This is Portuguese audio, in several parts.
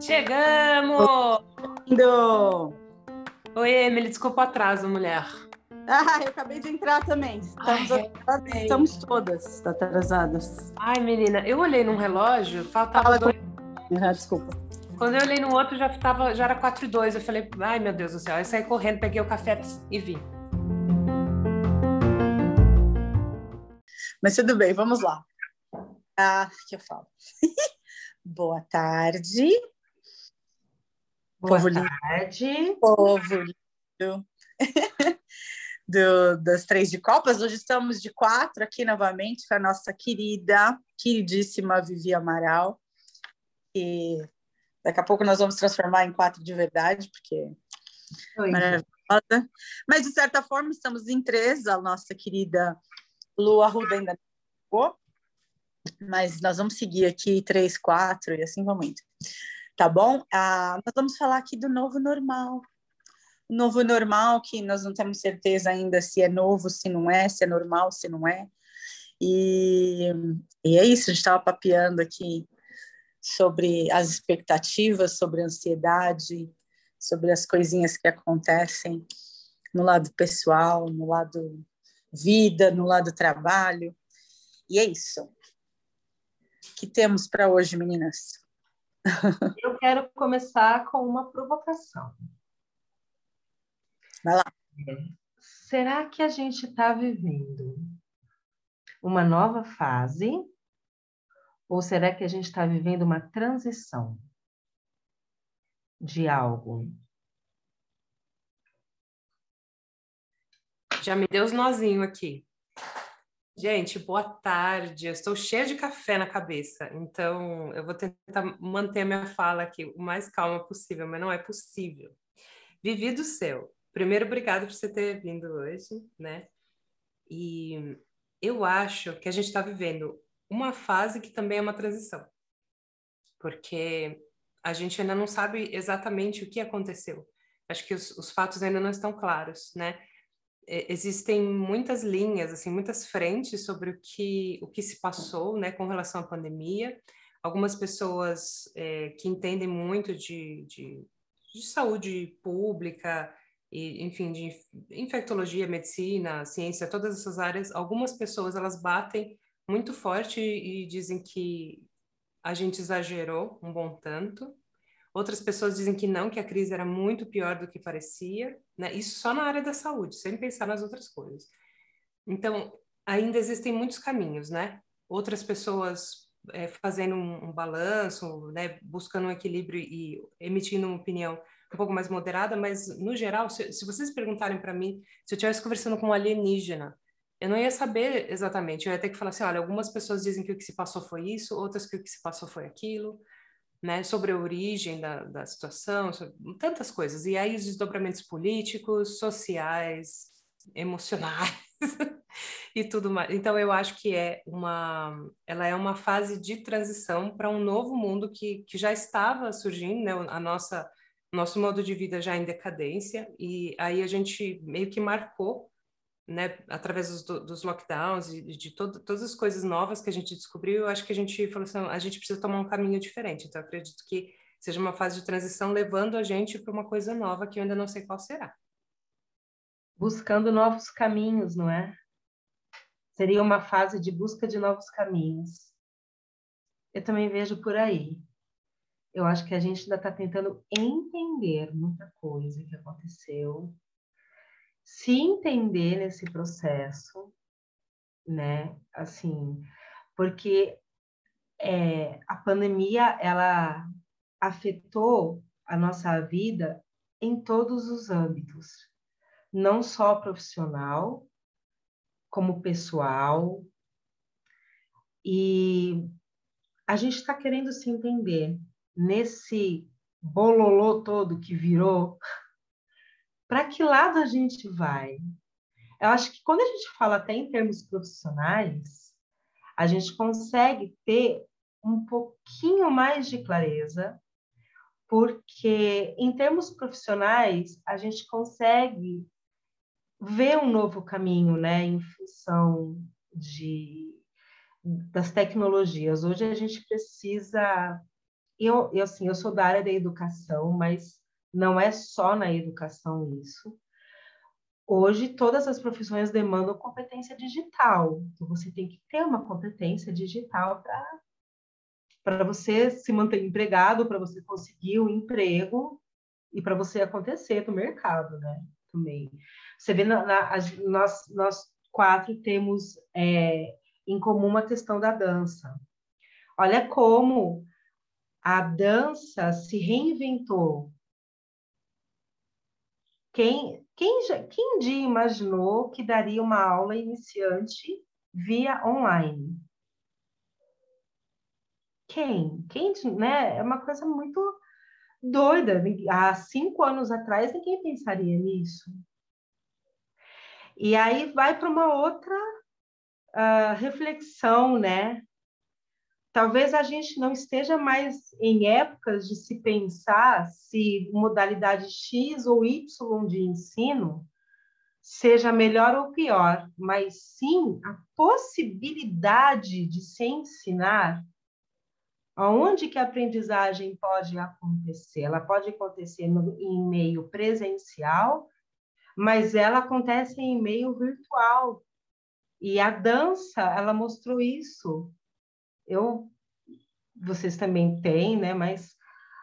Chegamos! Lindo! Oi, Emily, desculpa o atraso, mulher. Ah, eu acabei de entrar também. Estamos, Ai, atrasadas, estamos todas atrasadas. Ai, menina, eu olhei num relógio, faltava Fala dois. Ah, desculpa. Quando eu olhei no outro, já, tava, já era 4 e 2. Eu falei, ai meu Deus do céu. Aí saí correndo, peguei o café e vi. Mas tudo bem, vamos lá. Ah, que eu falo. Boa tarde, Boa Povo lindo. tarde. povo lindo. Do, das três de Copas. Hoje estamos de quatro aqui novamente com a nossa querida, queridíssima Vivi Amaral. E daqui a pouco nós vamos transformar em quatro de verdade, porque Oi. maravilhosa. Mas, de certa forma, estamos em três. A nossa querida Lu Arruda ainda não chegou. Mas nós vamos seguir aqui três, quatro e assim vamos indo. Tá bom? Ah, nós vamos falar aqui do novo normal. O novo normal, que nós não temos certeza ainda se é novo, se não é, se é normal, se não é. E, e é isso, a gente estava papeando aqui sobre as expectativas, sobre a ansiedade, sobre as coisinhas que acontecem no lado pessoal, no lado vida, no lado trabalho. E é isso. Que temos para hoje, meninas? Eu quero começar com uma provocação. Vai lá. Será que a gente está vivendo uma nova fase? Ou será que a gente está vivendo uma transição de algo? Já me deu os nozinhos aqui. Gente, boa tarde. Eu estou cheia de café na cabeça, então eu vou tentar manter a minha fala aqui o mais calma possível, mas não é possível. Vivi do céu. Primeiro, obrigado por você ter vindo hoje, né? E eu acho que a gente está vivendo uma fase que também é uma transição, porque a gente ainda não sabe exatamente o que aconteceu. Acho que os, os fatos ainda não estão claros, né? É, existem muitas linhas, assim, muitas frentes sobre o que, o que se passou, né, com relação à pandemia. Algumas pessoas é, que entendem muito de, de, de, saúde pública, e, enfim, de infectologia, medicina, ciência, todas essas áreas, algumas pessoas, elas batem muito forte e dizem que a gente exagerou um bom tanto, Outras pessoas dizem que não, que a crise era muito pior do que parecia, né? Isso só na área da saúde, sem pensar nas outras coisas. Então, ainda existem muitos caminhos, né? Outras pessoas é, fazendo um, um balanço, né? Buscando um equilíbrio e emitindo uma opinião um pouco mais moderada, mas no geral, se, se vocês perguntarem para mim, se eu estivesse conversando com um alienígena, eu não ia saber exatamente. Eu ia ter que falar assim: olha, algumas pessoas dizem que o que se passou foi isso, outras que o que se passou foi aquilo né, sobre a origem da, da situação, tantas coisas. E aí os desdobramentos políticos, sociais, emocionais e tudo mais. Então eu acho que é uma, ela é uma fase de transição para um novo mundo que, que já estava surgindo, né, a nossa nosso modo de vida já em decadência e aí a gente meio que marcou né, através dos, dos lockdowns e de todo, todas as coisas novas que a gente descobriu, eu acho que a gente falou assim, a gente precisa tomar um caminho diferente. Então, acredito que seja uma fase de transição levando a gente para uma coisa nova que eu ainda não sei qual será. Buscando novos caminhos, não é? Seria uma fase de busca de novos caminhos. Eu também vejo por aí. Eu acho que a gente ainda está tentando entender muita coisa que aconteceu, se entender nesse processo, né? Assim, porque é, a pandemia ela afetou a nossa vida em todos os âmbitos, não só profissional, como pessoal. E a gente está querendo se entender nesse bololô todo que virou para que lado a gente vai? Eu acho que quando a gente fala até em termos profissionais, a gente consegue ter um pouquinho mais de clareza, porque em termos profissionais a gente consegue ver um novo caminho, né, em função de das tecnologias. Hoje a gente precisa. Eu, eu, assim, eu sou da área da educação, mas não é só na educação isso. Hoje, todas as profissões demandam competência digital. Então, você tem que ter uma competência digital para você se manter empregado, para você conseguir o um emprego e para você acontecer no mercado, né? Também. Você vê, na, na, nós, nós quatro temos é, em comum uma questão da dança. Olha como a dança se reinventou. Quem, quem, já, quem dia imaginou que daria uma aula iniciante via online? Quem? Quem, né? É uma coisa muito doida. Há cinco anos atrás, ninguém pensaria nisso. E aí vai para uma outra uh, reflexão, né? Talvez a gente não esteja mais em épocas de se pensar se modalidade X ou Y de ensino seja melhor ou pior, mas sim a possibilidade de se ensinar aonde que a aprendizagem pode acontecer. Ela pode acontecer no, em meio presencial, mas ela acontece em meio virtual. E a dança, ela mostrou isso eu, vocês também têm, né? Mas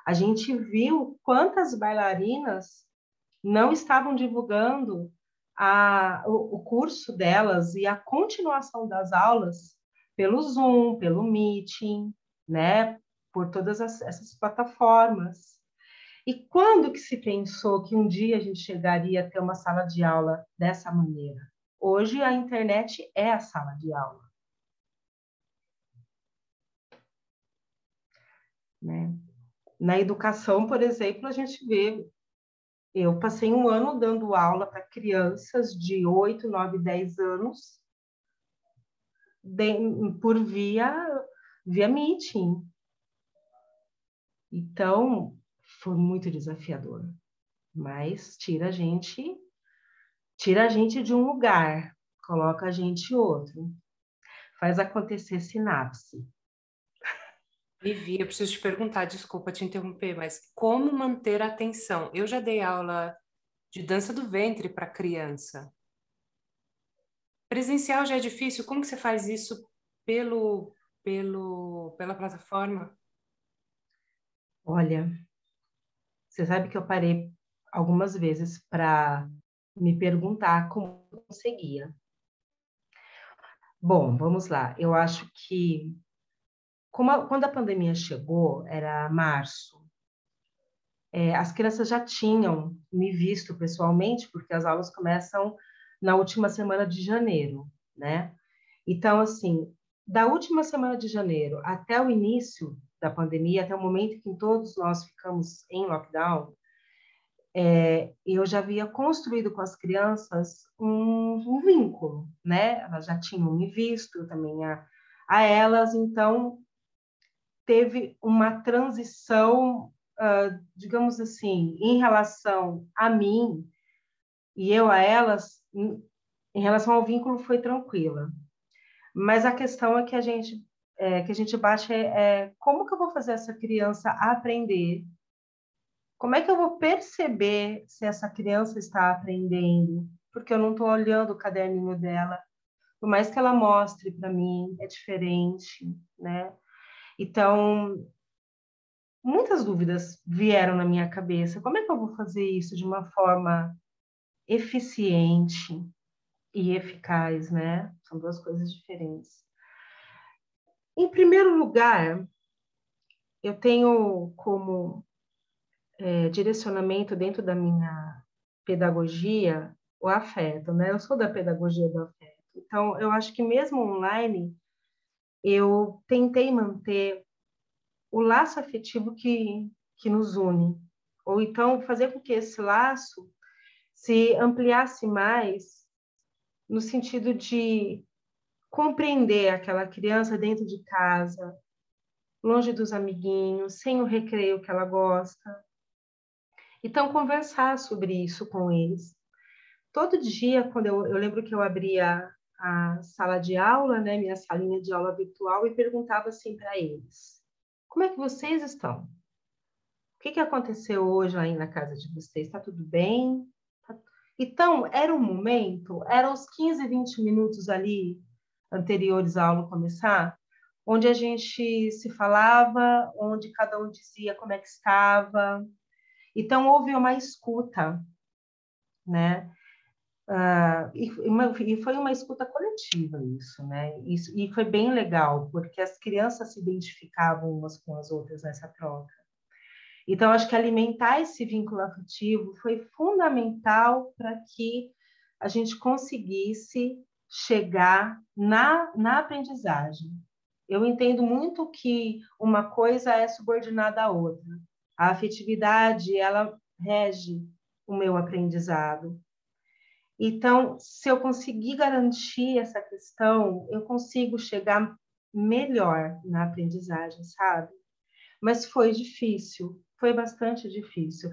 a gente viu quantas bailarinas não estavam divulgando a, o, o curso delas e a continuação das aulas pelo Zoom, pelo Meeting, né? Por todas as, essas plataformas. E quando que se pensou que um dia a gente chegaria a ter uma sala de aula dessa maneira? Hoje a internet é a sala de aula. Né? Na educação, por exemplo, a gente vê. Eu passei um ano dando aula para crianças de 8, 9, 10 anos de, por via, via meeting. Então, foi muito desafiador. Mas tira a gente, tira a gente de um lugar, coloca a gente em outro. Faz acontecer sinapse. Vivi, eu preciso te perguntar, desculpa te interromper, mas como manter a atenção? Eu já dei aula de dança do ventre para criança. Presencial já é difícil, como que você faz isso pelo, pelo, pela plataforma? Olha, você sabe que eu parei algumas vezes para me perguntar como eu conseguia. Bom, vamos lá. Eu acho que a, quando a pandemia chegou, era março, é, as crianças já tinham me visto pessoalmente, porque as aulas começam na última semana de janeiro, né? Então, assim, da última semana de janeiro até o início da pandemia, até o momento que todos nós ficamos em lockdown, é, eu já havia construído com as crianças um, um, vínculo, né? Elas já tinham me visto, também a, a elas, então teve uma transição, uh, digamos assim, em relação a mim e eu a elas, em relação ao vínculo foi tranquila. Mas a questão é que a gente é, que a gente baixa é, é como que eu vou fazer essa criança aprender? Como é que eu vou perceber se essa criança está aprendendo? Porque eu não estou olhando o caderninho dela. Por mais que ela mostre para mim, é diferente, né? Então, muitas dúvidas vieram na minha cabeça. Como é que eu vou fazer isso de uma forma eficiente e eficaz, né? São duas coisas diferentes. Em primeiro lugar, eu tenho como é, direcionamento dentro da minha pedagogia o afeto, né? Eu sou da pedagogia do afeto. Então, eu acho que mesmo online, eu tentei manter o laço afetivo que, que nos une, ou então fazer com que esse laço se ampliasse mais no sentido de compreender aquela criança dentro de casa, longe dos amiguinhos, sem o recreio que ela gosta. Então, conversar sobre isso com eles. Todo dia, quando eu, eu lembro que eu abria a sala de aula, né, minha salinha de aula virtual, e perguntava assim para eles: como é que vocês estão? O que, que aconteceu hoje aí na casa de vocês? Está tudo bem? Tá... Então, era um momento, eram os 15, 20 minutos ali anteriores à aula começar, onde a gente se falava, onde cada um dizia como é que estava. Então, houve uma escuta, né? Uh, e, e, foi uma escuta coletiva isso, né? Isso, e foi bem legal, porque as crianças se identificavam umas com as outras nessa troca. Então, acho que alimentar esse vínculo afetivo foi fundamental para que a gente conseguisse chegar na, na aprendizagem. Eu entendo muito que uma coisa é subordinada à outra. A afetividade, ela rege o meu aprendizado. Então, se eu conseguir garantir essa questão, eu consigo chegar melhor na aprendizagem, sabe? Mas foi difícil, foi bastante difícil.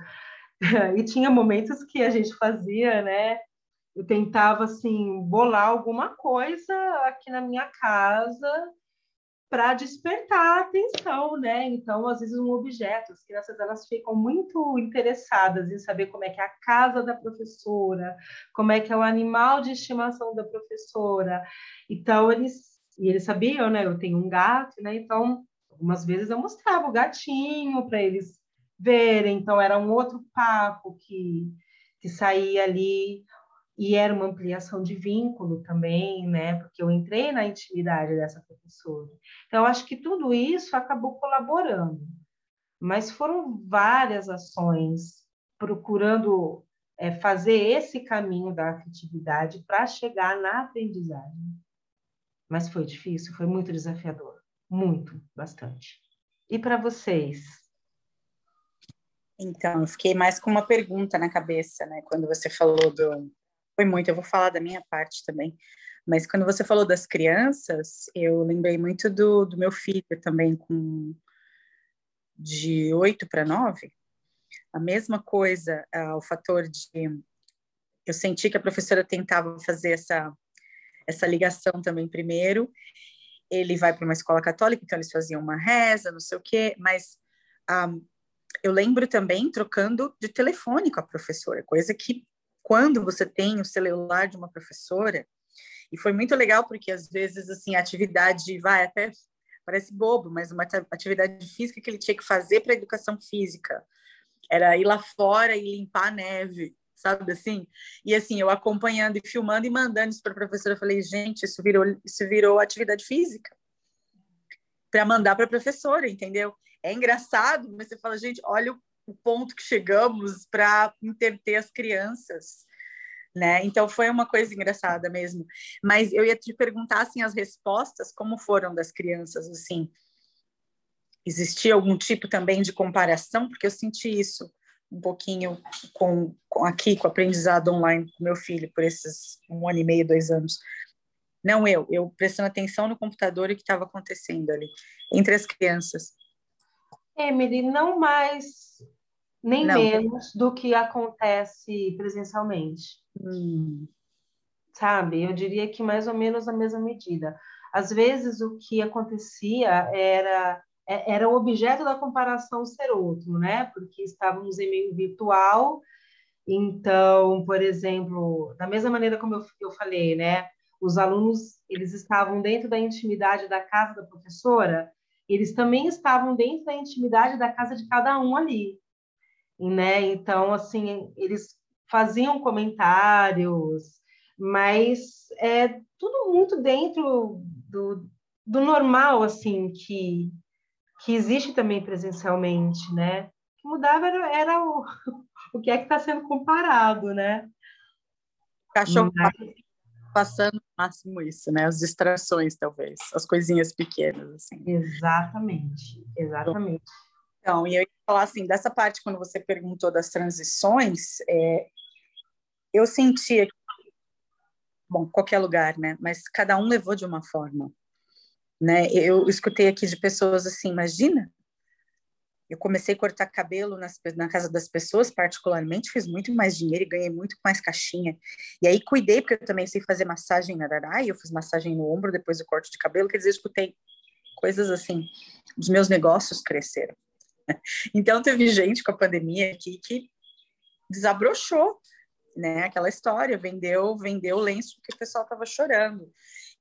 E tinha momentos que a gente fazia, né? Eu tentava assim bolar alguma coisa aqui na minha casa para despertar a atenção, né? Então, às vezes um objeto, as crianças elas ficam muito interessadas em saber como é que é a casa da professora, como é que é o animal de estimação da professora. Então, eles e eles sabiam, né? Eu tenho um gato, né? Então, algumas vezes eu mostrava o gatinho para eles verem. Então, era um outro papo que que saía ali e era uma ampliação de vínculo também, né? Porque eu entrei na intimidade dessa professora. Então, eu acho que tudo isso acabou colaborando, mas foram várias ações procurando é, fazer esse caminho da afetividade para chegar na aprendizagem. Mas foi difícil, foi muito desafiador, muito, bastante. E para vocês? Então, eu fiquei mais com uma pergunta na cabeça, né? Quando você falou do, foi muito. Eu vou falar da minha parte também. Mas quando você falou das crianças, eu lembrei muito do, do meu filho também, com de oito para nove. A mesma coisa, uh, o fator de. Eu senti que a professora tentava fazer essa, essa ligação também primeiro. Ele vai para uma escola católica, então eles faziam uma reza, não sei o quê, mas um, ah, eu lembro também trocando de telefone com a professora, coisa que quando você tem o celular de uma professora, e foi muito legal porque às vezes assim a atividade vai até parece bobo, mas uma atividade física que ele tinha que fazer para educação física era ir lá fora e limpar a neve, sabe assim? E assim, eu acompanhando e filmando e mandando isso para a professora, eu falei, gente, isso virou isso virou atividade física. Para mandar para a professora, entendeu? É engraçado, mas você fala, gente, olha o o ponto que chegamos para interter as crianças, né? Então foi uma coisa engraçada mesmo. Mas eu ia te perguntar assim as respostas como foram das crianças assim. Existia algum tipo também de comparação porque eu senti isso um pouquinho com, com aqui com o aprendizado online com meu filho por esses um ano e meio, dois anos. Não eu, eu prestando atenção no computador e o que estava acontecendo ali entre as crianças. Emily, não mais nem não. menos do que acontece presencialmente. Hum. Sabe? Eu diria que mais ou menos a mesma medida. Às vezes o que acontecia era é, era o objeto da comparação ser outro, né? Porque estávamos em meio virtual, então, por exemplo, da mesma maneira como eu, eu falei, né? Os alunos eles estavam dentro da intimidade da casa da professora, eles também estavam dentro da intimidade da casa de cada um ali, né? Então, assim, eles faziam comentários, mas é tudo muito dentro do, do normal, assim, que, que existe também presencialmente, né? O que mudava era, era o, o que é que está sendo comparado, né? Cachorro mas... passando máximo isso, né? As distrações, talvez, as coisinhas pequenas, assim. Exatamente, exatamente. Então, e eu ia falar assim, dessa parte, quando você perguntou das transições, é, eu sentia que, bom, qualquer lugar, né? Mas cada um levou de uma forma, né? Eu escutei aqui de pessoas assim, imagina, eu comecei a cortar cabelo nas, na casa das pessoas, particularmente, fiz muito mais dinheiro e ganhei muito mais caixinha. E aí cuidei, porque eu também sei fazer massagem na Darai, eu fiz massagem no ombro depois do corte de cabelo, quer dizer, eu escutei coisas assim, os meus negócios cresceram. Então teve gente com a pandemia aqui que desabrochou, né? Aquela história, vendeu, vendeu lenço porque o pessoal estava chorando.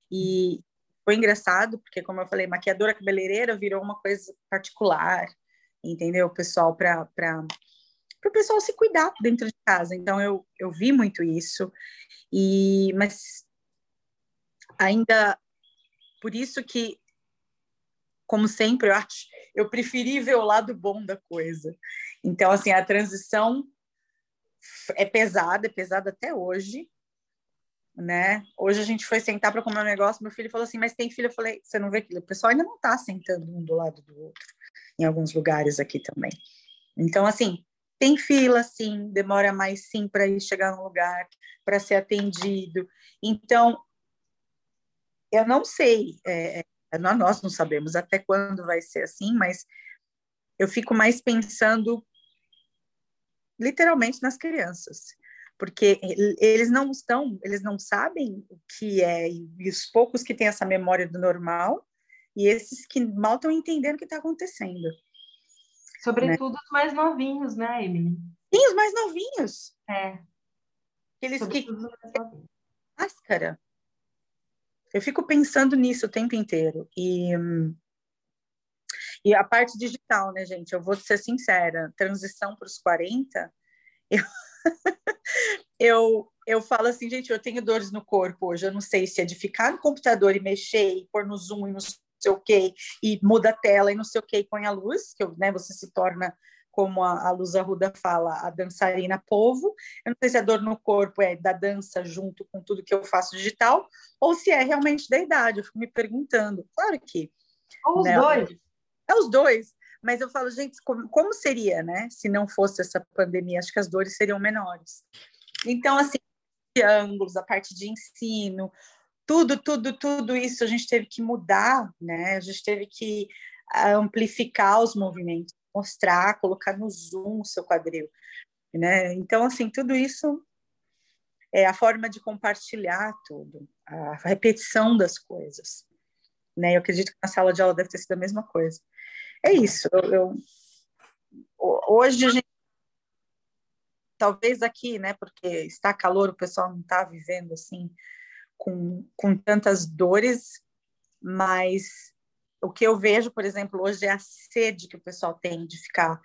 E foi engraçado, porque como eu falei, maquiadora cabeleireira virou uma coisa particular, entendeu? Pessoal para o pessoal se cuidar dentro de casa. Então eu eu vi muito isso. E mas ainda por isso que como sempre, eu acho, eu preferi ver o lado bom da coisa. Então, assim, a transição é pesada, é pesada até hoje, né? Hoje a gente foi sentar para comer um negócio, meu filho falou assim, mas tem filho? Eu falei, você não vê que o pessoal ainda não está sentando um do lado do outro, em alguns lugares aqui também. Então, assim, tem fila, sim, demora mais, sim, para ir chegar no lugar, para ser atendido. Então, eu não sei, é, nós não sabemos até quando vai ser assim, mas eu fico mais pensando literalmente nas crianças, porque eles não estão, eles não sabem o que é, e os poucos que têm essa memória do normal, e esses que mal estão entendendo o que está acontecendo. Sobretudo né? os mais novinhos, né, Emily? Sim, os mais novinhos. É. Aqueles Sobretudo que. Máscara. Eu fico pensando nisso o tempo inteiro. E, e a parte digital, né, gente? Eu vou ser sincera, transição para os 40, eu, eu, eu falo assim, gente, eu tenho dores no corpo hoje, eu não sei se é de ficar no computador e mexer, e pôr no Zoom e não sei o quê, e muda a tela e não sei o quê, e põe a luz, que né, você se torna como a, a Luz Arruda fala, a dançarina povo. Eu não sei se a dor no corpo é da dança junto com tudo que eu faço digital, ou se é realmente da idade. Eu fico me perguntando. Claro que. Ou os né, dois. É os dois. Mas eu falo, gente, como, como seria, né? Se não fosse essa pandemia, acho que as dores seriam menores. Então, assim, ângulos, a parte de ensino, tudo, tudo, tudo isso a gente teve que mudar, né? A gente teve que ah, amplificar os movimentos mostrar, colocar no Zoom o seu quadril, né? Então, assim, tudo isso é a forma de compartilhar tudo, a repetição das coisas, né? Eu acredito que na sala de aula deve ter sido a mesma coisa. É isso. Eu, eu hoje a gente talvez aqui, né? Porque está calor, o pessoal não está vivendo assim com, com tantas dores, mas o que eu vejo, por exemplo, hoje é a sede que o pessoal tem de ficar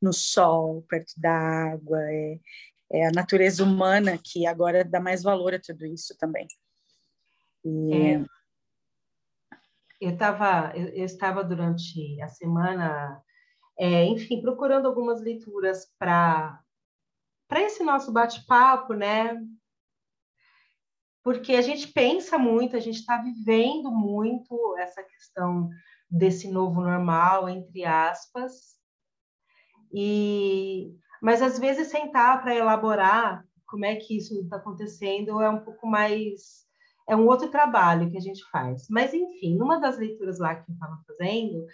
no sol, perto da água, é, é a natureza humana que agora dá mais valor a tudo isso também. E... É, eu, tava, eu, eu, estava durante a semana, é, enfim, procurando algumas leituras para para esse nosso bate-papo, né? Porque a gente pensa muito, a gente está vivendo muito essa questão desse novo normal, entre aspas, e mas às vezes sentar para elaborar como é que isso está acontecendo é um pouco mais é um outro trabalho que a gente faz. Mas enfim, numa das leituras lá que eu estava fazendo,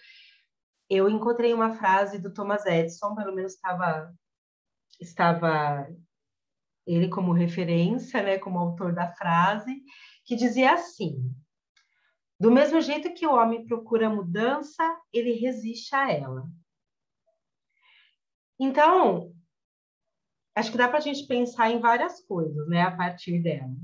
eu encontrei uma frase do Thomas Edison, pelo menos estava estava ele como referência, né, como autor da frase, que dizia assim: Do mesmo jeito que o homem procura mudança, ele resiste a ela. Então, acho que dá para a gente pensar em várias coisas, né, a partir dela.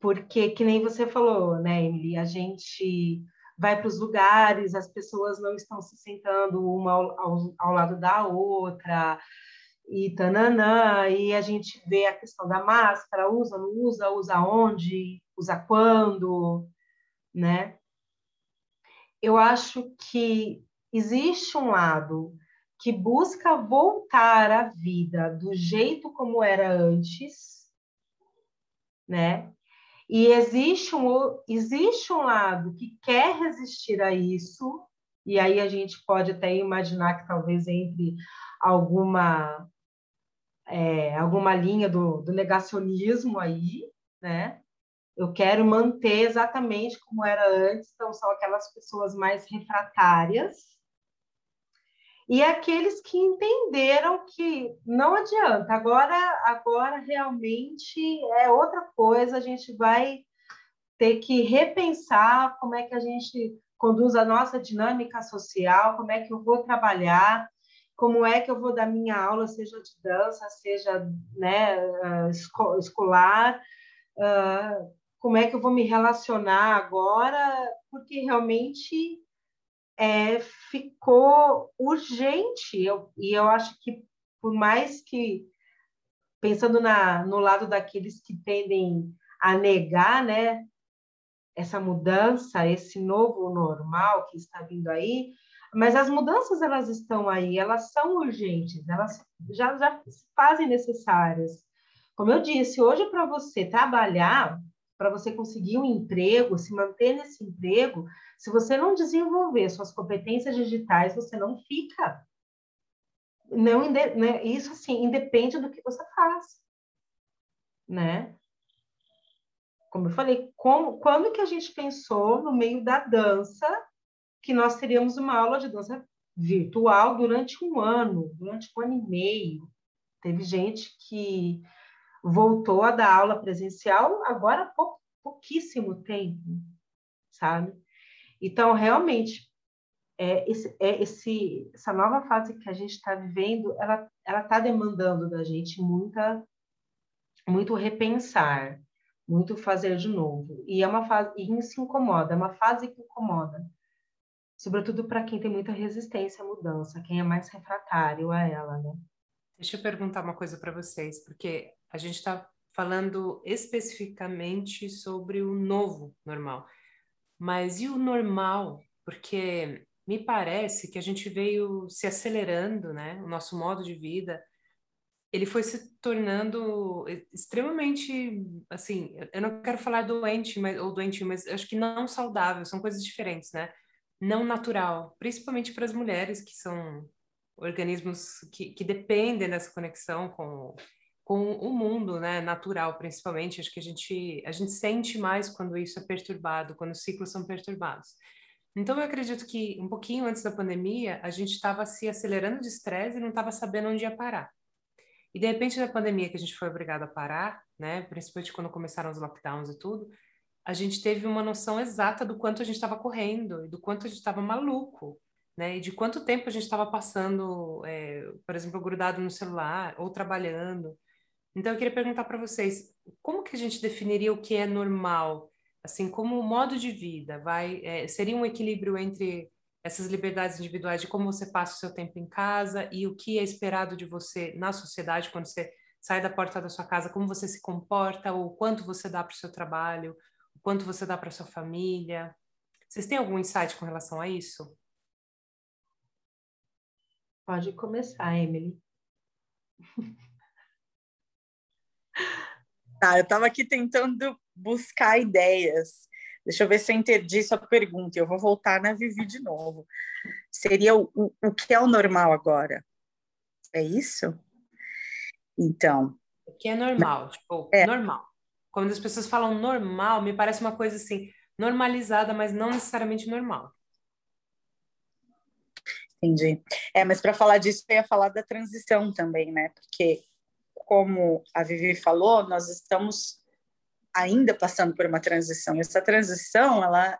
Porque, que nem você falou, né, Emily, a gente vai para os lugares, as pessoas não estão se sentando uma ao, ao, ao lado da outra, e tananã, e a gente vê a questão da máscara, usa, não usa, usa onde, usa quando, né? Eu acho que existe um lado que busca voltar à vida do jeito como era antes, né? E existe um, existe um lado que quer resistir a isso, e aí a gente pode até imaginar que talvez entre alguma é, alguma linha do, do negacionismo aí, né? Eu quero manter exatamente como era antes, então são aquelas pessoas mais refratárias. e aqueles que entenderam que não adianta, agora, agora realmente é outra coisa, a gente vai ter que repensar como é que a gente conduz a nossa dinâmica social, como é que eu vou trabalhar, como é que eu vou dar minha aula, seja de dança, seja né, ah, escolar, uh, como é que eu vou me relacionar agora, porque realmente é, ficou urgente. Eu, e eu acho que, por mais que, pensando na, no lado daqueles que tendem a negar né, essa mudança, esse novo normal que está vindo aí, mas as mudanças elas estão aí, elas são urgentes, elas já, já se fazem necessárias. Como eu disse, hoje para você trabalhar, para você conseguir um emprego, se manter nesse emprego, se você não desenvolver suas competências digitais, você não fica. Não, né? Isso assim, independe do que você faz, né? Como eu falei, como, quando que a gente pensou no meio da dança que nós teríamos uma aula de dança virtual durante um ano, durante um ano e meio? Teve gente que voltou a dar aula presencial agora há pou, pouquíssimo tempo, sabe? Então, realmente, é, esse, é, esse, essa nova fase que a gente está vivendo, ela está demandando da gente muita, muito repensar, muito fazer de novo. E é uma fase, e se incomoda, é uma fase que incomoda, sobretudo para quem tem muita resistência à mudança, quem é mais refratário a ela, né? Deixa eu perguntar uma coisa para vocês, porque a gente está falando especificamente sobre o novo normal. Mas e o normal? Porque me parece que a gente veio se acelerando, né? O nosso modo de vida, ele foi se tornando extremamente, assim, eu não quero falar doente, mas, ou doente, mas acho que não saudável, são coisas diferentes, né? Não natural, principalmente para as mulheres que são organismos que, que dependem dessa conexão com com o mundo, né, natural, principalmente. Acho que a gente a gente sente mais quando isso é perturbado, quando os ciclos são perturbados. Então eu acredito que um pouquinho antes da pandemia a gente estava se acelerando de estresse e não estava sabendo onde ia parar. E de repente na pandemia que a gente foi obrigado a parar, né, principalmente quando começaram os lockdowns e tudo, a gente teve uma noção exata do quanto a gente estava correndo e do quanto a gente estava maluco, né? E de quanto tempo a gente estava passando, é, por exemplo, grudado no celular ou trabalhando. Então, eu queria perguntar para vocês, como que a gente definiria o que é normal? Assim, como modo de vida, vai é, seria um equilíbrio entre essas liberdades individuais de como você passa o seu tempo em casa e o que é esperado de você na sociedade quando você sai da porta da sua casa, como você se comporta, ou quanto você dá para o seu trabalho, o quanto você dá para sua família. Vocês têm algum insight com relação a isso? Pode começar, Emily. Tá, eu estava aqui tentando buscar ideias. Deixa eu ver se eu entendi sua pergunta. Eu vou voltar na Vivi de novo. Seria o, o, o que é o normal agora? É isso? Então. O que é normal? Tipo, é. normal. Quando as pessoas falam normal, me parece uma coisa assim, normalizada, mas não necessariamente normal. Entendi. É, mas para falar disso, eu ia falar da transição também, né? Porque como a Vivi falou, nós estamos ainda passando por uma transição. E essa transição, ela,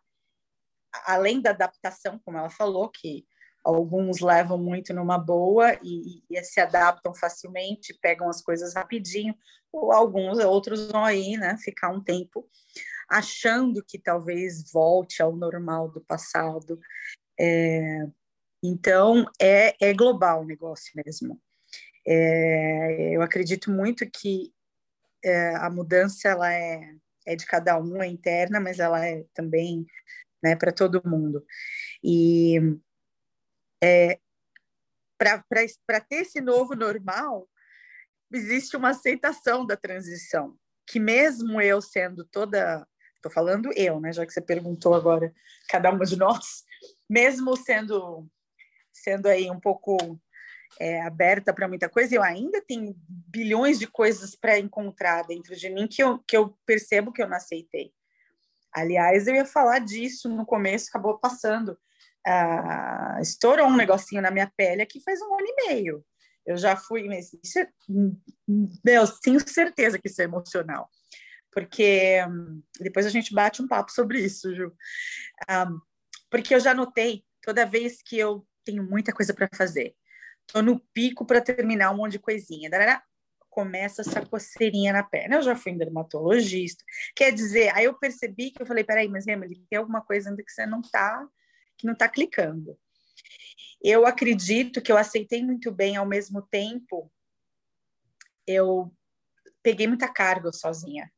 além da adaptação, como ela falou, que alguns levam muito numa boa e, e, se adaptam facilmente, pegam as coisas rapidinho, ou alguns outros vão aí, né, ficar um tempo achando que talvez volte ao normal do passado. É, então, é, é global o negócio mesmo. É, eu acredito muito que é, a mudança ela é, é de cada um, é interna, mas ela é também né, para todo mundo. E é, para ter esse novo normal, existe uma aceitação da transição, que mesmo eu sendo toda, estou falando eu, né, já que você perguntou agora, cada uma de nós, mesmo sendo sendo aí um pouco é, aberta para muita coisa, eu ainda tenho bilhões de coisas para encontrar dentro de mim que eu, que eu percebo que eu não aceitei. Aliás, eu ia falar disso no começo, acabou passando. ah, estourou um negocinho na minha pele aqui faz um ano e meio. Eu já fui, mas isso é, meu, tenho certeza que isso é emocional, porque depois a gente bate um papo sobre isso, Ju. Um, porque eu já notei toda vez que eu tenho muita coisa para fazer, tô no pico para terminar um monte de coisinha, dará, começa essa coceirinha na perna. Eu já fui dermatologista, quer dizer, aí eu percebi que eu falei, peraí, mas Emily, tem alguma coisa ainda que você não tá, que não tá clicando. Eu acredito que eu aceitei muito bem ao mesmo tempo. Eu peguei muita carga sozinha.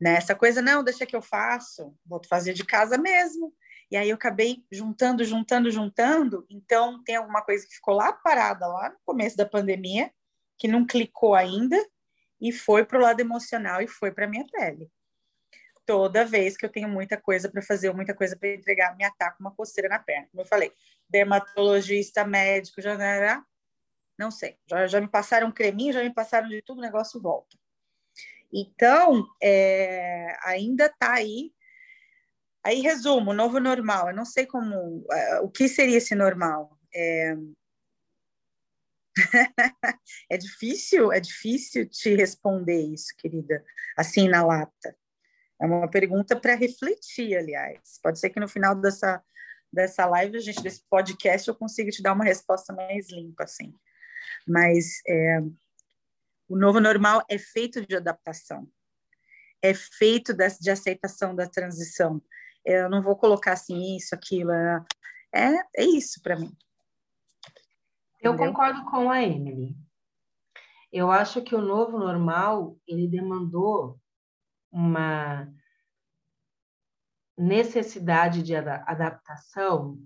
Nessa né? coisa, não, deixa que eu faço, vou fazer de casa mesmo. E aí eu acabei juntando, juntando, juntando. Então, tem alguma coisa que ficou lá parada, lá no começo da pandemia, que não clicou ainda, e foi para o lado emocional e foi para minha pele toda vez que eu tenho muita coisa para fazer ou muita coisa para entregar, me ataca uma coceira na perna. Como eu falei, dermatologista, médico, já, já não sei. Já, já me passaram creminho, já me passaram de tudo, o negócio volta. Então, é, ainda está aí. Aí, resumo, novo normal. Eu não sei como, é, o que seria esse normal. É... é difícil, é difícil te responder isso, querida, assim na lata. É uma pergunta para refletir, aliás. Pode ser que no final dessa, dessa live, gente, desse podcast, eu consiga te dar uma resposta mais limpa, assim. Mas é, o novo normal é feito de adaptação, é feito de, de aceitação da transição. Eu não vou colocar assim, isso, aquilo. É, é, é isso para mim. Eu concordo com a Emily. Eu acho que o novo normal, ele demandou uma necessidade de adaptação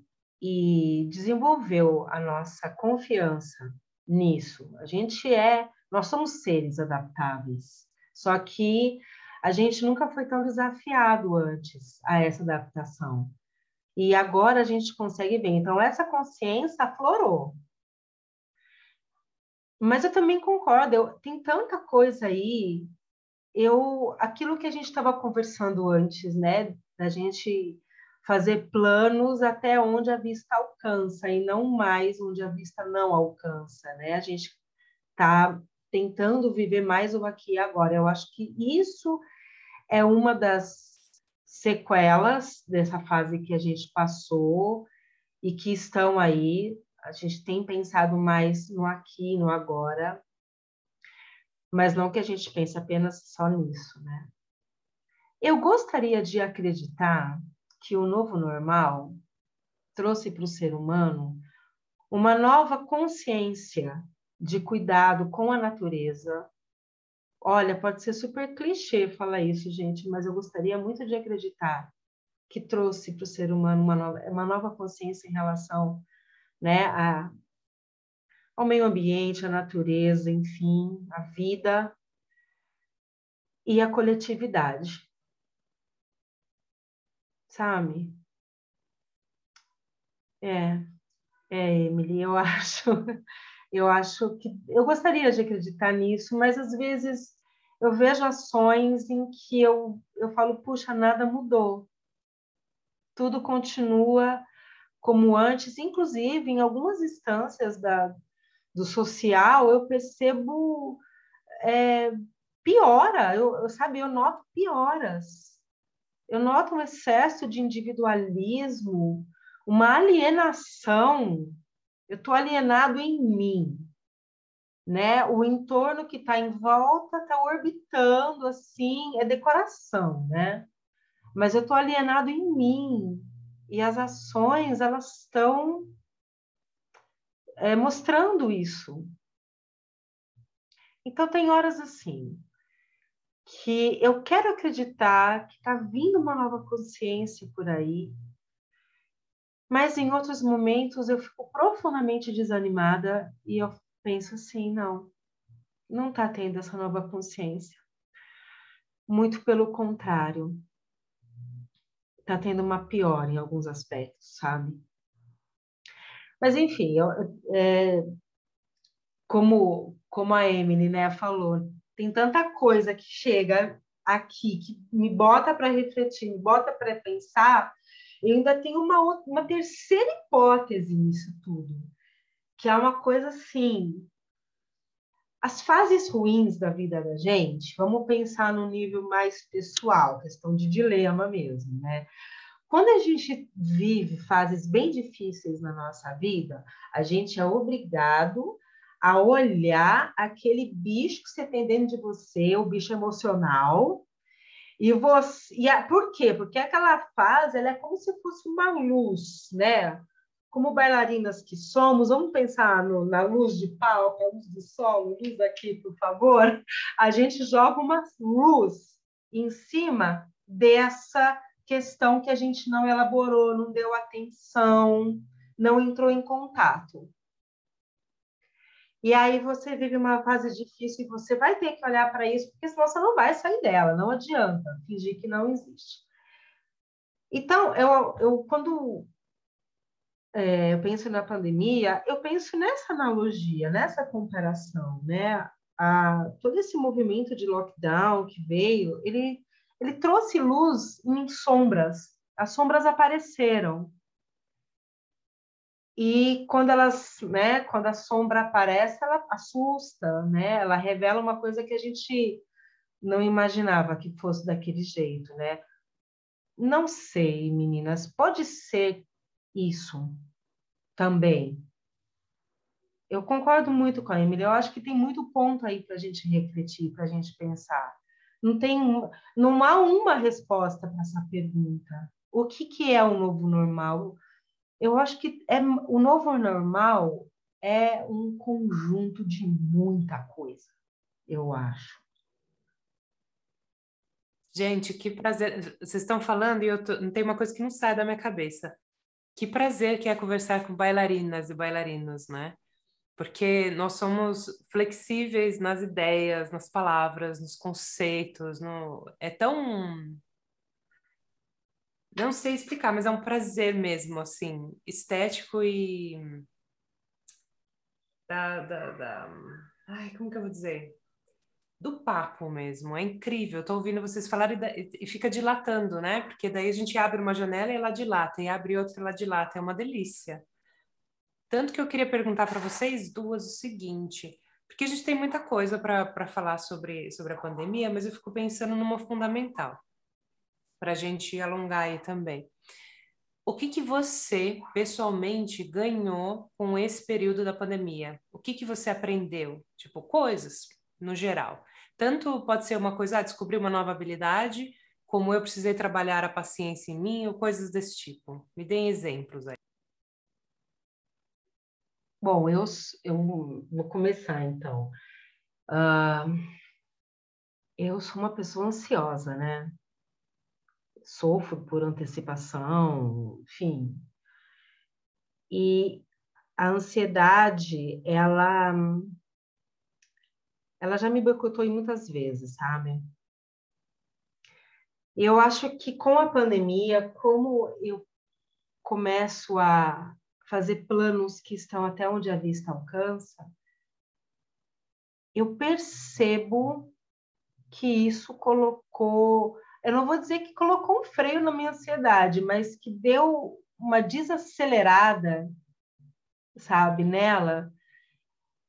e desenvolveu a nossa confiança nisso. A gente é, nós somos seres adaptáveis, só que a gente nunca foi tão desafiado antes a essa adaptação. E agora a gente consegue ver. Então, essa consciência aflorou. Mas eu também concordo, eu, tem tanta coisa aí eu aquilo que a gente estava conversando antes, né, da gente fazer planos até onde a vista alcança e não mais onde a vista não alcança, né? A gente está tentando viver mais o aqui e agora. Eu acho que isso é uma das sequelas dessa fase que a gente passou e que estão aí. A gente tem pensado mais no aqui, no agora, mas não que a gente pense apenas só nisso, né? Eu gostaria de acreditar que o novo normal trouxe para o ser humano uma nova consciência de cuidado com a natureza. Olha, pode ser super clichê falar isso, gente, mas eu gostaria muito de acreditar que trouxe para o ser humano uma nova, uma nova consciência em relação né, a, ao meio ambiente, à natureza, enfim, à vida e à coletividade. Sabe? É, é, Emily, eu acho, eu acho que eu gostaria de acreditar nisso, mas às vezes eu vejo ações em que eu, eu falo, puxa, nada mudou. Tudo continua como antes, inclusive em algumas instâncias da, do social, eu percebo é, piora, eu, eu, sabe, eu noto pioras. Eu noto um excesso de individualismo, uma alienação. Eu estou alienado em mim, né? O entorno que está em volta está orbitando assim, é decoração, né? Mas eu estou alienado em mim e as ações elas estão é, mostrando isso. Então, tem horas assim que eu quero acreditar que está vindo uma nova consciência por aí, mas em outros momentos eu fico profundamente desanimada e eu penso assim: não, não está tendo essa nova consciência. Muito pelo contrário, está tendo uma pior em alguns aspectos, sabe? Mas, enfim, eu, é, como, como a Emily né, falou, tem tanta coisa que chega aqui, que me bota para refletir, me bota para pensar, Eu ainda tenho uma, uma terceira hipótese nisso tudo, que é uma coisa assim. As fases ruins da vida da gente, vamos pensar no nível mais pessoal, questão de dilema mesmo, né? Quando a gente vive fases bem difíceis na nossa vida, a gente é obrigado a olhar aquele bicho que você tem dentro de você, o bicho emocional. E você, e a, por quê? Porque aquela fase ela é como se fosse uma luz, né? Como bailarinas que somos, vamos pensar no, na luz de palco, a luz do sol, luz aqui, por favor. A gente joga uma luz em cima dessa questão que a gente não elaborou, não deu atenção, não entrou em contato. E aí você vive uma fase difícil e você vai ter que olhar para isso, porque senão você não vai sair dela, não adianta fingir que não existe. Então, eu, eu quando é, eu penso na pandemia, eu penso nessa analogia, nessa comparação, né? A, todo esse movimento de lockdown que veio, ele, ele trouxe luz em sombras. As sombras apareceram. E quando elas, né, quando a sombra aparece, ela assusta, né? Ela revela uma coisa que a gente não imaginava que fosse daquele jeito, né? Não sei, meninas, pode ser isso também. Eu concordo muito com a Emily. Eu acho que tem muito ponto aí para a gente refletir, para a gente pensar. Não tem, não há uma resposta para essa pergunta. O que que é o novo normal? eu acho que é, o novo normal é um conjunto de muita coisa, eu acho. Gente, que prazer. Vocês estão falando e eu tô... tem uma coisa que não sai da minha cabeça. Que prazer que é conversar com bailarinas e bailarinos, né? Porque nós somos flexíveis nas ideias, nas palavras, nos conceitos. No... É tão não sei explicar, mas é um prazer mesmo, assim, estético e. Da, da, da... Ai, como que eu vou dizer? Do papo mesmo, é incrível. Estou ouvindo vocês falarem e, fica dilatando, né? Porque daí a gente abre uma janela e ela dilata, e abre outra e ela dilata, é uma delícia. Tanto que eu queria perguntar para vocês duas o seguinte, porque a gente tem muita coisa para falar sobre, sobre a pandemia, mas eu fico pensando numa fundamental para a gente alongar aí também. O que, que você, pessoalmente, ganhou com esse período da pandemia? O que, que você aprendeu? Tipo, coisas, no geral. Tanto pode ser uma coisa, ah, descobrir uma nova habilidade, como eu precisei trabalhar a paciência em mim, ou coisas desse tipo. Me deem exemplos aí. Bom, eu, eu vou começar então. Uh, eu sou uma pessoa ansiosa, né? sofro por antecipação, enfim. E a ansiedade, ela ela já me boicotou muitas vezes, sabe? Eu acho que com a pandemia, como eu começo a fazer planos que estão até onde a vista alcança, eu percebo que isso colocou eu não vou dizer que colocou um freio na minha ansiedade, mas que deu uma desacelerada, sabe, nela,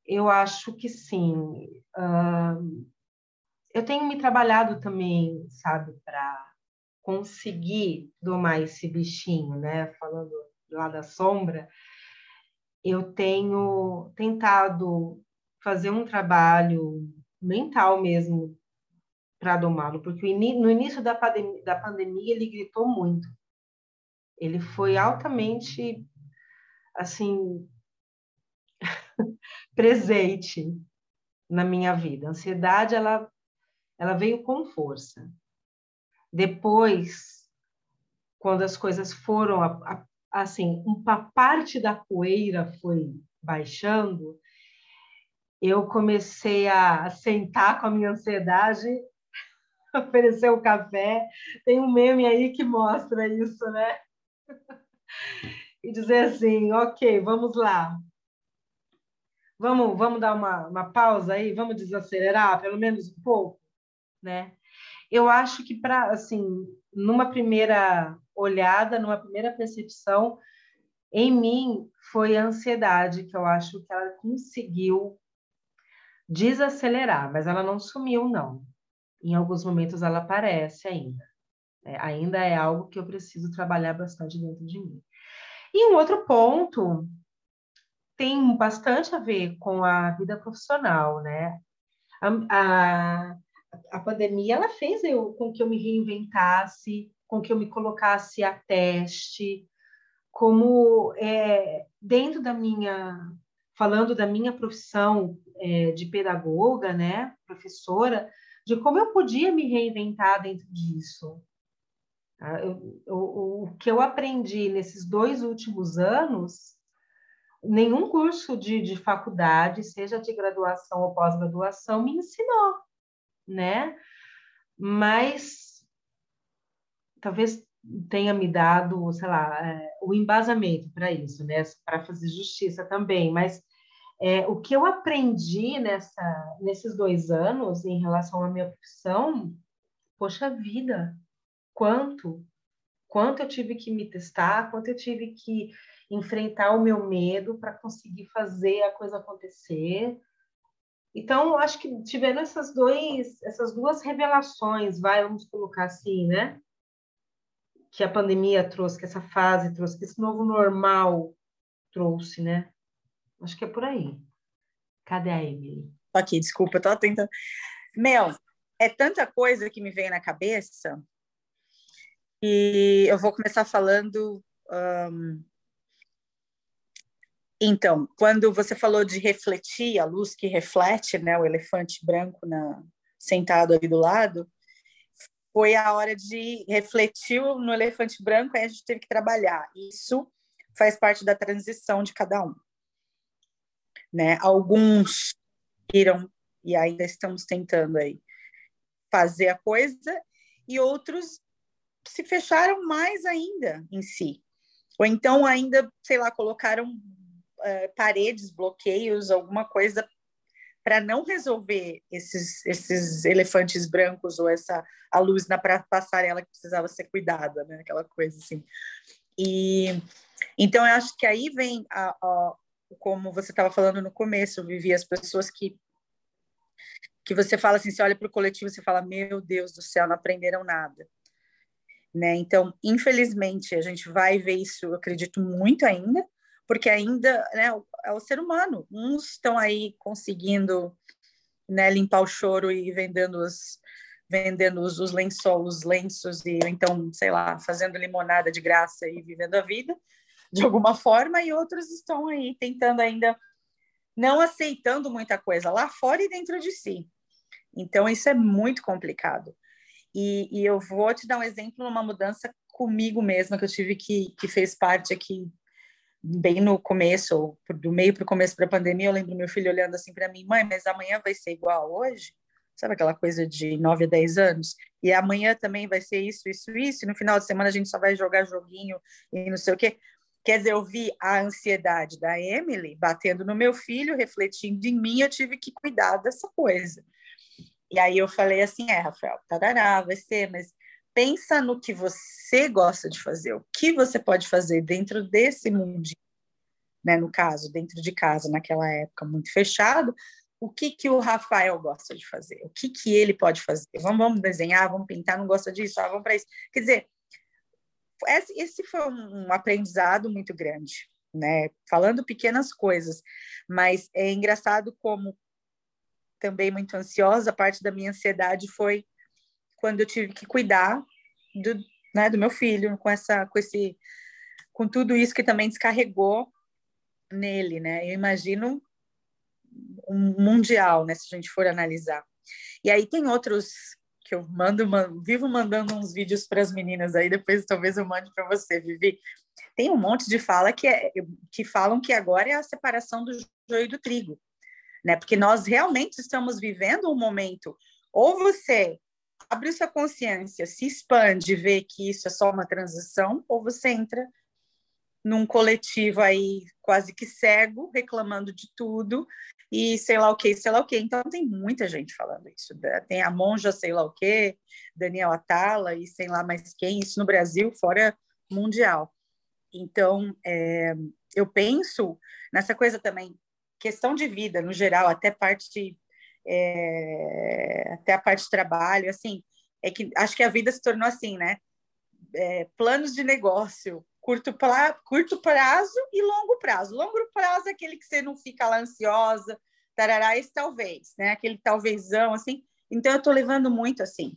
eu acho que sim. Uh, eu tenho me trabalhado também, sabe, para conseguir domar esse bichinho, né? Falando lá da sombra, eu tenho tentado fazer um trabalho mental mesmo para domá-lo, porque no início da pandemia, da pandemia ele gritou muito. Ele foi altamente, assim, presente na minha vida. A ansiedade, ela, ela veio com força. Depois, quando as coisas foram, assim, uma parte da poeira foi baixando, eu comecei a sentar com a minha ansiedade oferecer o café. Tem um meme aí que mostra isso, né? e dizer assim, ok, vamos lá. Vamos, vamos dar uma, uma pausa aí, vamos desacelerar, pelo menos um pouco, né? Eu acho que para assim, numa primeira olhada, numa primeira percepção, em mim foi a ansiedade, que eu acho que ela conseguiu desacelerar, mas ela não sumiu, não. Em alguns momentos ela aparece ainda. É, ainda é algo que eu preciso trabalhar bastante dentro de mim. E um outro ponto tem bastante a ver com a vida profissional, né? A, a, a pandemia ela fez eu, com que eu me reinventasse, com que eu me colocasse a teste, como é, dentro da minha, falando da minha profissão é, de pedagoga, né, professora, de como eu podia me reinventar dentro disso. Tá? Eu, eu, o que eu aprendi nesses dois últimos anos, nenhum curso de, de faculdade, seja de graduação ou pós-graduação, me ensinou, né? Mas talvez tenha me dado, sei lá, é, o embasamento para isso, né? Para fazer justiça também. Mas é, o que eu aprendi nessa, nesses dois anos em relação à minha profissão, poxa vida, quanto, quanto eu tive que me testar, quanto eu tive que enfrentar o meu medo para conseguir fazer a coisa acontecer. Então, acho que tiveram essas, dois, essas duas revelações, vai, vamos colocar assim, né? Que a pandemia trouxe, que essa fase trouxe, que esse novo normal trouxe, né? Acho que é por aí. Cadê a Emily? Aqui, desculpa, eu tava tentando. Mel, é tanta coisa que me vem na cabeça e eu vou começar falando. Um... Então, quando você falou de refletir, a luz que reflete, né, o elefante branco na... sentado ali do lado, foi a hora de refletir no elefante branco, aí a gente teve que trabalhar. Isso faz parte da transição de cada um. Né? Alguns viram e ainda estamos tentando aí fazer a coisa e outros se fecharam mais ainda em si. Ou então ainda, sei lá, colocaram uh, paredes, bloqueios, alguma coisa para não resolver esses, esses elefantes brancos ou essa a luz na passarela que precisava ser cuidada, né? Aquela coisa assim. E então eu acho que aí vem a, a como você estava falando no começo, Vivi, as pessoas que que você fala assim, você olha para o coletivo e você fala, meu Deus do céu, não aprenderam nada. Né? Então, infelizmente, a gente vai ver isso, eu acredito muito ainda, porque ainda né, é o ser humano. Uns estão aí conseguindo né, limpar o choro e vendendo os vendendo os, os os lenços e então, sei lá, fazendo limonada de graça e vivendo a vida de alguma forma, e outros estão aí tentando ainda não aceitando muita coisa lá fora e dentro de si. Então, isso é muito complicado. E, e eu vou te dar um exemplo numa mudança comigo mesma que eu tive que, que fez parte aqui bem no começo, do meio para o começo da pandemia, eu lembro meu filho olhando assim para mim, mãe, mas amanhã vai ser igual hoje? Sabe aquela coisa de 9 a 10 anos? E amanhã também vai ser isso, isso, isso, e no final de semana a gente só vai jogar joguinho e não sei o quê. Quer dizer, eu vi a ansiedade da Emily batendo no meu filho, refletindo em mim, eu tive que cuidar dessa coisa. E aí eu falei assim, é, Rafael, tarará, vai ser, mas pensa no que você gosta de fazer, o que você pode fazer dentro desse mundo, né, no caso, dentro de casa, naquela época muito fechado, o que que o Rafael gosta de fazer, o que que ele pode fazer, vamos, vamos desenhar, vamos pintar, não gosta disso, ah, vamos para isso, quer dizer, esse foi um aprendizado muito grande, né, falando pequenas coisas, mas é engraçado como também muito ansiosa, parte da minha ansiedade foi quando eu tive que cuidar do, né, do meu filho com essa com esse com tudo isso que também descarregou nele, né? Eu imagino um mundial, né, se a gente for analisar. E aí tem outros que eu mando, mando vivo mandando uns vídeos para as meninas aí, depois talvez eu mande para você, Vivi. Tem um monte de fala que é, que falam que agora é a separação do joio do trigo, né? Porque nós realmente estamos vivendo um momento ou você abre sua consciência, se expande, vê que isso é só uma transição, ou você entra num coletivo aí quase que cego, reclamando de tudo, e sei lá o que, sei lá o que. Então tem muita gente falando isso. Né? Tem a monja, sei lá o que, Daniel Atala e sei lá mais quem, isso no Brasil, fora mundial. Então, é, eu penso nessa coisa também, questão de vida no geral, até parte, é, até a parte de trabalho, assim, é que acho que a vida se tornou assim, né? É, planos de negócio, curto, pra, curto prazo e longo prazo. Longo prazo é aquele que você não fica lá ansiosa, tarará, esse talvez, né? Aquele talvezão, assim. Então, eu estou levando muito assim,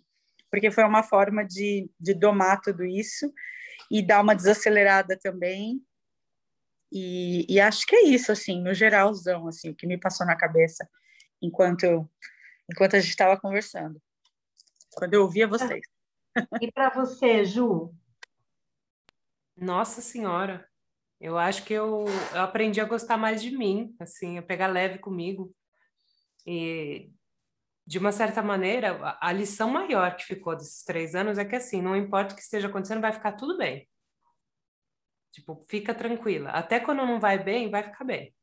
porque foi uma forma de, de domar tudo isso e dar uma desacelerada também. E, e acho que é isso, assim, no geralzão, assim, o que me passou na cabeça enquanto, enquanto a gente estava conversando, quando eu ouvia vocês. E para você, Ju? Nossa Senhora, eu acho que eu, eu aprendi a gostar mais de mim, assim, a pegar leve comigo. E, de uma certa maneira, a, a lição maior que ficou desses três anos é que, assim, não importa o que esteja acontecendo, vai ficar tudo bem. Tipo, fica tranquila. Até quando não vai bem, vai ficar bem.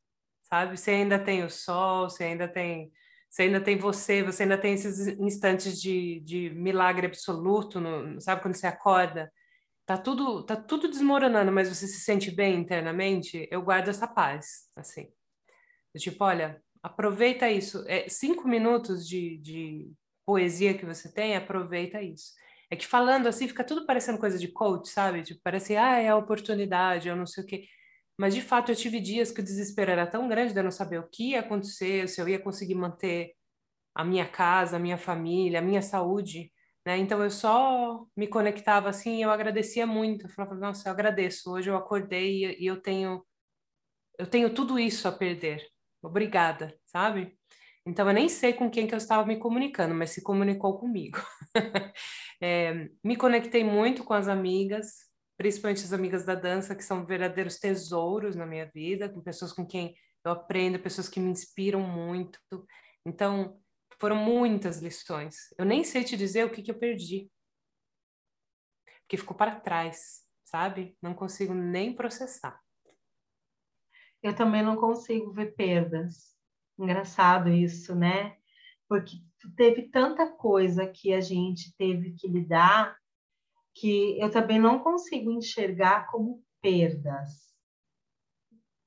Sabe? Você ainda tem o sol, você ainda tem você ainda tem você, você ainda tem esses instantes de, de milagre absoluto, no, sabe quando você acorda tá tudo, tá tudo desmoronando, mas você se sente bem internamente, eu guardo essa paz, assim. Tipo, olha, aproveita isso. É, cinco minutos de, de poesia que você tem, aproveita isso. É que falando assim, fica tudo parecendo coisa de coach, sabe? Tipo, parece, ah, é a oportunidade, eu não sei o quê. Mas, de fato, eu tive dias que o desespero era tão grande de eu não saber o que ia acontecer, se eu ia conseguir manter a minha casa, a minha família, a minha saúde, né? Então eu só me conectava assim e eu agradecia muito. Eu falava, nossa, eu agradeço. Hoje eu acordei e eu tenho eu tenho tudo isso a perder. Obrigada, sabe? Então eu nem sei com quem que eu estava me comunicando, mas se comunicou comigo. é, me conectei muito com as amigas, principalmente as amigas da dança, que são verdadeiros tesouros na minha vida, com pessoas com quem eu aprendo, pessoas que me inspiram muito. Então, foram muitas lições. Eu nem sei te dizer o que, que eu perdi. Porque ficou para trás, sabe? Não consigo nem processar. Eu também não consigo ver perdas. Engraçado isso, né? Porque teve tanta coisa que a gente teve que lidar que eu também não consigo enxergar como perdas,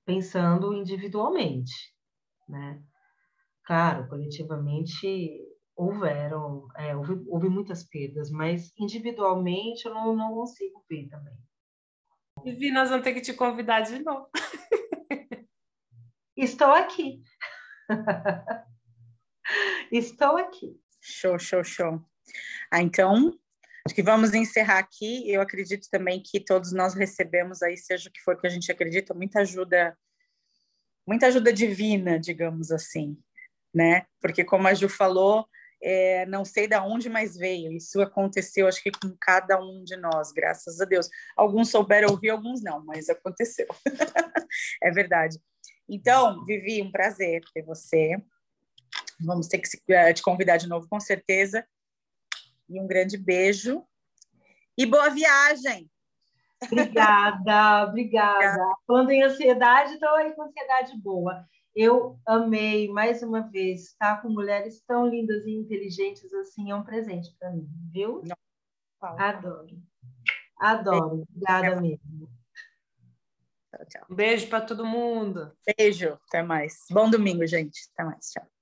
pensando individualmente, né? Claro, coletivamente houveram, é, houve, houve, muitas perdas, mas individualmente eu não, não consigo ver também. Vivi, nós vamos ter que te convidar de novo. Estou aqui. Estou aqui. Show, show, show. Ah, então, acho que vamos encerrar aqui. Eu acredito também que todos nós recebemos aí, seja o que for que a gente acredita, muita ajuda, muita ajuda divina, digamos assim né? Porque como a Ju falou, é, não sei de onde mais veio. Isso aconteceu, acho que com cada um de nós, graças a Deus. Alguns souberam ouvir, alguns não, mas aconteceu. é verdade. Então, Vivi, um prazer ter você. Vamos ter que eh, te convidar de novo, com certeza. E um grande beijo. E boa viagem! Obrigada, obrigada. Falando em ansiedade, estou aí com ansiedade boa. Eu amei mais uma vez estar com mulheres tão lindas e inteligentes assim, é um presente para mim, viu? Não. Adoro. Adoro. Obrigada mesmo. Tchau, tchau. Um beijo para todo mundo. Beijo. Até mais. Bom domingo, gente. Até mais. Tchau.